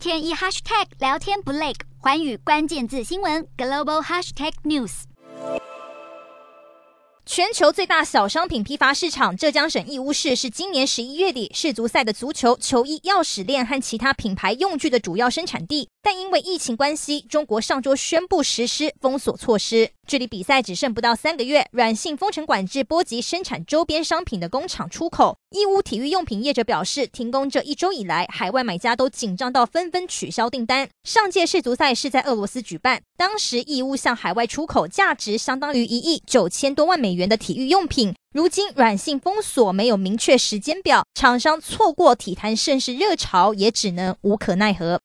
天一 hashtag 聊天不累，寰宇关键字新闻 global hashtag news。全球最大小商品批发市场浙江省义乌市是今年十一月底世足赛的足球、球衣、钥匙链和其他品牌用具的主要生产地。但因为疫情关系，中国上周宣布实施封锁措施。距离比赛只剩不到三个月，软性封城管制波及生产周边商品的工厂出口。义乌体育用品业者表示，停工这一周以来，海外买家都紧张到纷纷取消订单。上届世足赛是在俄罗斯举办，当时义乌向海外出口价值相当于一亿九千多万美元的体育用品。如今软性封锁，没有明确时间表，厂商错过体坛盛世热潮，也只能无可奈何。